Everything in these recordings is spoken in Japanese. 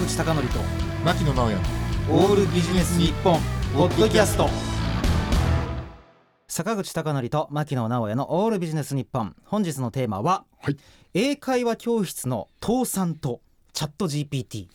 口貴教と牧野直哉オールビジネス日本ポッドキャスト。坂口貴教と牧野直哉のオールビジネス日本。本日のテーマは、はい。英会話教室の倒産とチャット GPT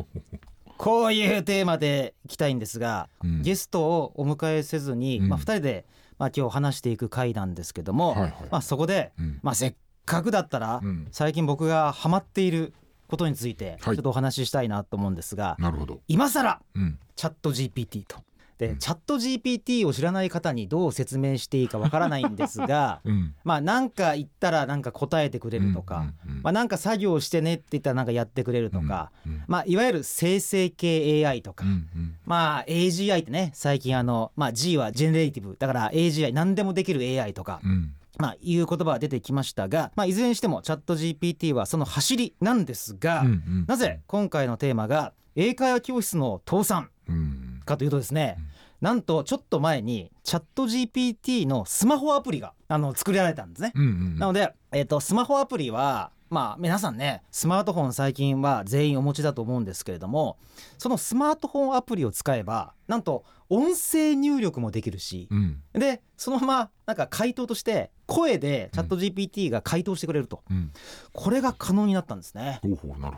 こういうテーマでいきたいんですが、うん。ゲストをお迎えせずに、うん。まあ、2人で、まあ、今日話していく回なんですけども、はいはい。まあ、そこで、うん。まあ、せっかくだったら、うん。最近僕がハマっていることについてちょはいっとお話ししたいなと思うんですが、なるほど。今更うん。 ChatGPT と。で、うん。チャット GPT を知らない方にどう説明していいかわからないんですが うん。まあなんか言ったらなんか答えてくれるとか、うんうんうんまあ、なんか作業してねって言ったらなんかやってくれるとか、うんまあ、いわゆる生成系 AI とか、うんうん。まあ AGI ってね最近あの、まあ、G はジェネレーティブ。だから AGI 何でもできる AI とか、うんまあ、いう言葉が出てきましたが、まあ、いずれにしてもチャット GPT はその走りなんですが、うんうんなぜ今回のテーマが英会話教室の倒産うん。かというとですね、うんなんとちょっと前にチャット GPT のスマホアプリがあの作られたんですね。うんうんなので、えー、とスマホアプリはまあ皆さんねスマートフォン最近は全員お持ちだと思うんですけれどもそのスマートフォンアプリを使えばなんと音声入力もできるしうん。でそのままなんか回答として声でチャット GPT が回答してくれると、うん。これが可能になったんですね。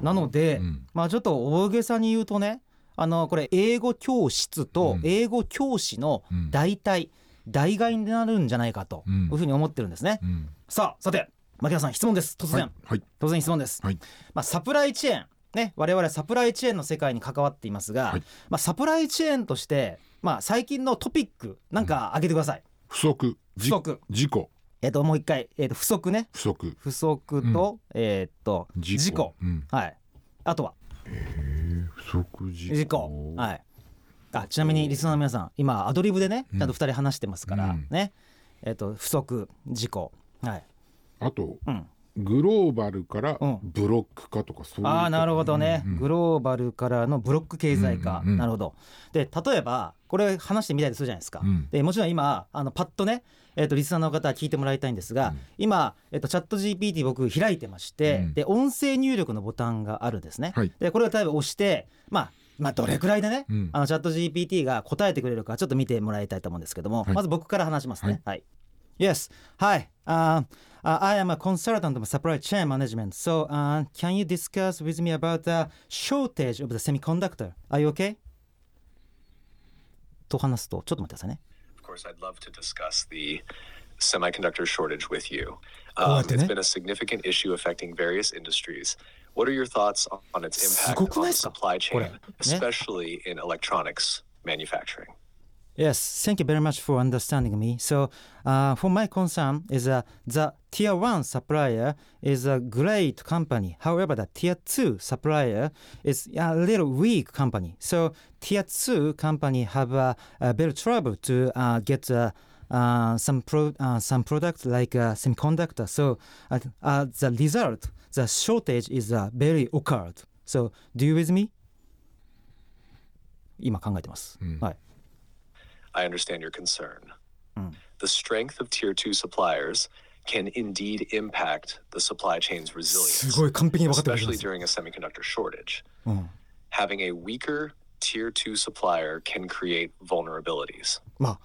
なのでうん。まあちょっと大げさに言うとねあのこれ英語教室とうん。英語教師のうん。代替代替になるんじゃないかとうん。いうふうに思ってるんですね。うん。さあさて牧田さん質問です。突然、はい。はい。突然質問です、はい。まあ、サプライチェーン。ね我々サプライチェーンの世界に関わっていますが、はい。まあ、サプライチェーンとして、まあ、最近のトピックなんか挙げてください、不足。じ不足。事故。えっ、ともう一回、えー、と不足ね。不足。不足と、えっ、と事故。うん。はい。あとは？えー不足事故。事故。はい。あちなみにリスナーの皆さん今アドリブでねちゃんと2人話してますから、うん。ね。えっ、と不足事故。はいあとうん。グローバルからうん。ブロック化とかそういうああなるほどね、うんうん。グローバルからのブロック経済化、うんうんうんなるほど。で例えばこれ話してみたいとするじゃないですか、うん。でもちろん今あのパッとね、えー、とリスナーの方は聞いてもらいたいんですが、うん。今、えー、とチャット GPT 僕開いてまして、うん。で音声入力のボタンがあるんですね、はい。でこれを例えば押してまあまあどれくらいでね、うん。あのチャット GPT が答えてくれるかちょっと見てもらいたいと思うんですけども、はい。まず僕から話しますね。はい、Yes. Hi、uh, Uh, I am a consultant of supply chain management. So, uh, can you discuss with me about the shortage of the semiconductor? Are you okay? と話すと、ちょっと待ってくださいね。Of course, I'd love to discuss the semiconductor shortage with you. Um, it's been a significant issue affecting various industries. What are your thoughts on its impact on the supply chain, especially in electronics manufacturing? Yes, thank you very much for understanding me. So, uh, for my concern is that uh, the tier one supplier is a great company. However, the tier two supplier is a little weak company. So, tier two company have uh, a bit of trouble to uh, get. Uh, some pro, some products like semiconductor. So the result, the shortage is very occurred. So do you with me? 今考えてます。うん、はい。I understand your concern. Mm. The strength of tier two suppliers can indeed impact the supply chain's す resilience, ごい完璧に分かってます especially during a semiconductor shortage. うん、Having a weaker tier two supplier can create vulnerabilities. まあ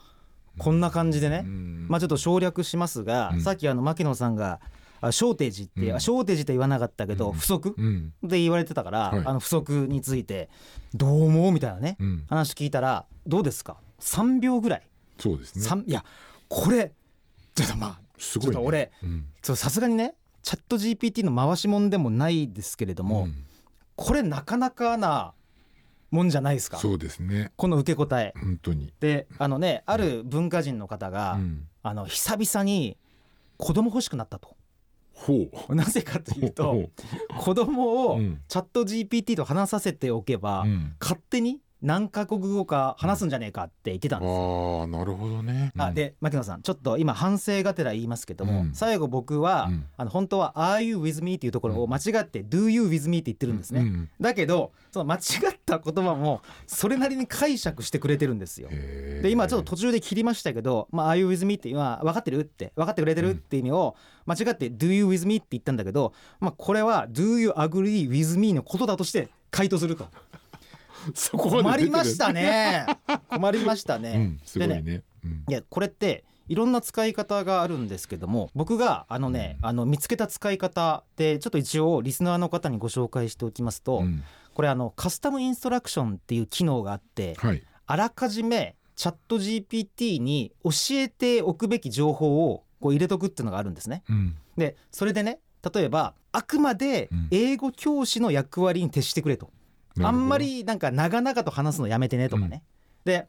こんな感じでね、んまあちょっと省略しますが、うんさっきあの牧野さんがあショーテージって、うんあショーテージって言わなかったけど、不足うんで言われてたから、はいあの不足についてどう思うみたいなね、うん話聞いたらどうですか3秒ぐらい、そうですね。三いやこれちょっとまあすごいね。ちょっと俺さすがにねチャット GPT の回しもんでもないですけれども、うん。これなかなかなもんじゃないですか？そうですね。この受け答え。本当に。であのねある文化人の方が、うん。あの久々に子供欲しくなったと。ほう。なぜかというとほ子供をうん。チャット GPT と話させておけば、ううん。勝手に何カ国語か話すんじゃねえかって言ってたんですよ。ああなるほどねあで牧野さんちょっと今反省がてら言いますけども、うん最後僕は、うんあの本当は「Are you with me?」っていうところを間違って「Do you with me?」って言ってるんですね、うんだけどその間違った言葉もそれなりに解釈してくれてるんですよ。で今ちょっと途中で切りましたけど「まあ、Are you with me?」って今分かってるって分かってくれてるって意味を間違って「Do you with me?」って言ったんだけど、まあ、これは「Do you agree with me?」のことだとして回答すると そこ困りましたね。困りましたね、うんすごいでねうん。いやこれっていろんな使い方があるんですけども僕があのねあの見つけた使い方でちょっと一応リスナーの方にご紹介しておきますと、うん。これあのカスタムインストラクションっていう機能があってはい。あらかじめチャット GPT に教えておくべき情報をこう入れとくっていうのがあるんですね。うん。でそれでね例えばあくまでうん。英語教師の役割に徹してくれと、あんまりなんか長々と話すのやめてねとかね、で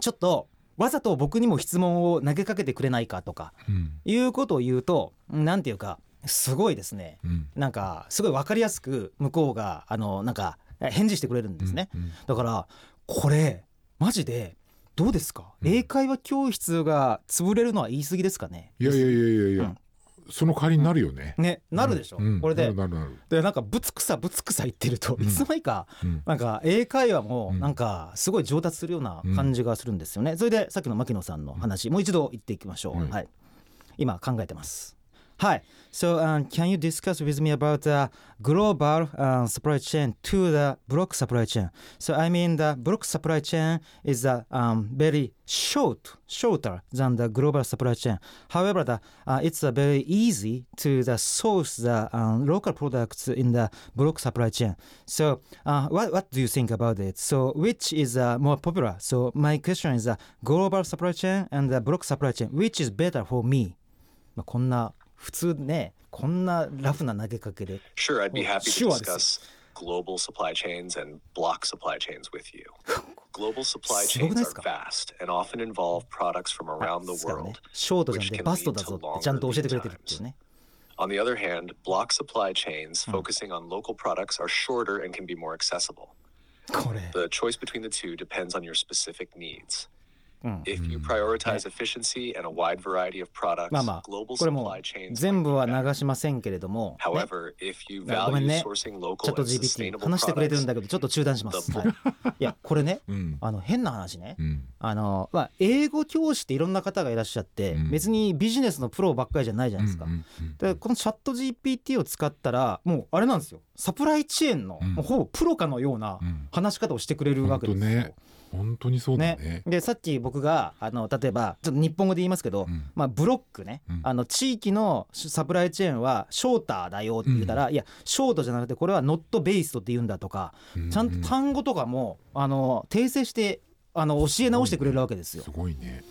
ちょっとわざと僕にも質問を投げかけてくれないかとかうん。いうことを言うとなんていうかすごいですね。うん。なんかすごい分かりやすく向こうがあのなんか返事してくれるんですね、うん。だからこれマジでどうですか、うん。英会話教室が潰れるのは言い過ぎですかね？いやいやいやいやいや、うんその代わりになるよね、ねなるでしょ、うん。これで。なるなるでなんかぶつくさぶつくさ言ってるとうんいつの間にかうん。なんか英会話もうん。なんかすごい上達するような感じがするんですよね、それでさっきの牧野さんの話もう一度言っていきましょう、はい。はい、今考えてます Hi. So, um, can you discuss with me about the uh, global uh, supply chain to the block supply chain? So, I mean, the block supply chain is uh, um, very short, shorter than the global supply chain. However, the, uh, it's uh, very easy to the source the um, local products in the block supply chain. So, uh, what, what do you think about it? So, which is more popular? So, my question is the global supply chain and the block supply chain, which is better for me? まあ、こんな普通ね、こんなラフな投げかけで。Sure, I'd be happy to discuss global supply chains and block supply chains with you. Global supply chains are fast and often involve products from around the world. ショートじゃなくてバストだぞってちゃんと教えてくれてるってね。On the other hand, block supply chains focusing on local products are shorter and can be more accessible. The choice between the two depends on your specific needs. うん。If you prioritize efficiency and a wide variety of products, まあまあ global これも supply chains 全部 be は.流しませんけれども、ね、However, if you ごめん value ね sourcing チャッ local ト and GPT sustainable 話してくれてるん products, だけどちょっと中断します、はい、いや これねうん。あの変な話ね。うん。あの、まあ、英語教師っていろんな方がいらっしゃって、うん。別にビジネスのプロばっかりじゃないじゃないですか、うんうんうんでこのチャット GPT を使ったらもうあれなんですよサプライチェーンの、うん。もうほぼプロかのようなうん。話し方をしてくれるわけですよ。ほん本当にそうだね。ね、でさっき僕があの例えばちょっと日本語で言いますけど、うん。まあ、ブロックね、うん。あの地域のサプライチェーンはショーターだよって言ったら、いやショートじゃなくてこれはノットベーストって言うんだとか、うん。ちゃんと単語とかもあの訂正してあの教え直してくれるわけですよ。すごいね。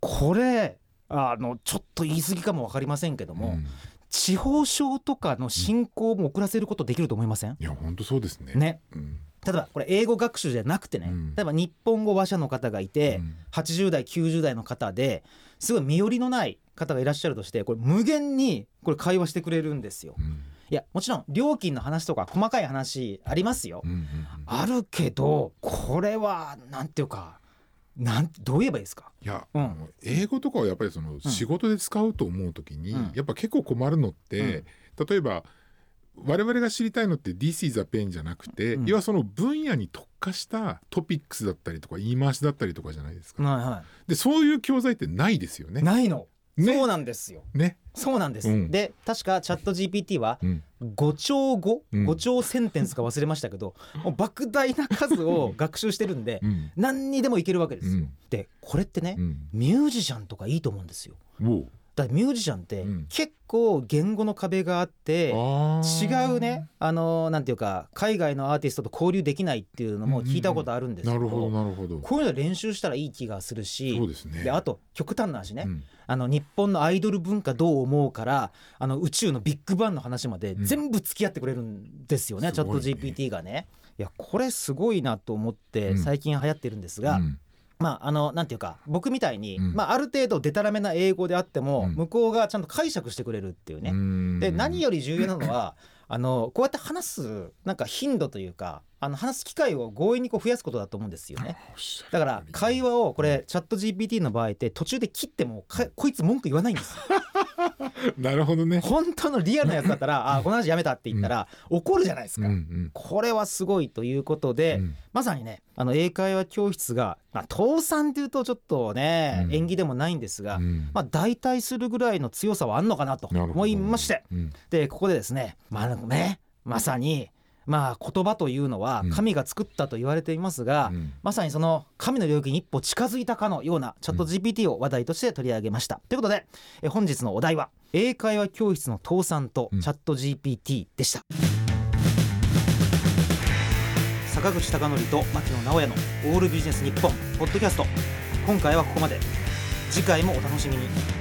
これあのちょっと言い過ぎかも分かりませんけども、うん地方症とかの進行も遅らせることできると思いません、いや本当そうですね。ね。うん。例えばこれ英語学習じゃなくてね、うん。例えば日本語話者の方がいて、うん。80代90代の方ですごい身寄りのない方がいらっしゃるとしてこれ無限にこれ会話してくれるんですよ。うん。いやもちろん料金の話とか細かい話ありますよ。うんうん。あるけどこれはなんていうかなんどう言えばいいですか？いや、うん。英語とかはやっぱりその仕事で使うと思うときに、うん。やっぱ結構困るのって、例えば我々が知りたいのって This is a pen じゃなくて、うん。要はその分野に特化したトピックスだったりとか言い回しだったりとかじゃないですか。はいはでそういう教材ってないですよい、ね。ないの、ね。そうなんですよ。ね。そうなんです、うん。で確かチャット GPT はうん。5兆語、うん。5兆センテンスか忘れましたけどもう莫大な数を学習してるんでうん。何にでもいけるわけですよ。うん。でこれってね、うん。ミュージシャンとかいいと思うんですよ。だミュージシャンってうん。結構言語の壁があって、違うねあのなんていうか海外のアーティストと交流できないっていうのも聞いたことあるんですけど,、なるほどなるほど。こういうの練習したらいい気がするしであと極端な話ね、うん。あの日本のアイドル文化どう思うからあの宇宙のビッグバンの話までうん。全部付き合ってくれるんですよね、チャット GPT がね。いやこれすごいなと思ってうん。最近流行ってるんですが、うんまああのなんていうか僕みたいに、うんまあ、ある程度デタラメな英語であっても、うん向こうがちゃんと解釈してくれるっていうね。うんで何より重要なのは あのこうやって話すなんか頻度というかあの話す機会を強引にこう増やすことだと思うんですよね。だから会話をこれチャット GPT の場合って途中で切ってもかこいつ文句言わないんですよ。なるほどね。本当のリアルなやつだったら あこの話やめたって言ったら怒るじゃないですか。うんうん。これはすごいということで、うん。まさにねあの英会話教室が、まあ、倒産っていうとちょっとね、うん。縁起でもないんですが、うん。まあ、代替するぐらいの強さはあんのかなと思いまして。うん。でここでですねまあねまさにまあ言葉というのはうん。神が作ったと言われていますが、うん。まさにその神の領域に一歩近づいたかのようなチャット GPT を話題として取り上げました。ということでえ本日のお題は英会話教室の倒産とうん。チャット GPT でした。坂口孝則と牧野直哉の「オールビジネス日本ポッドキャスト今回はここまで。次回もお楽しみに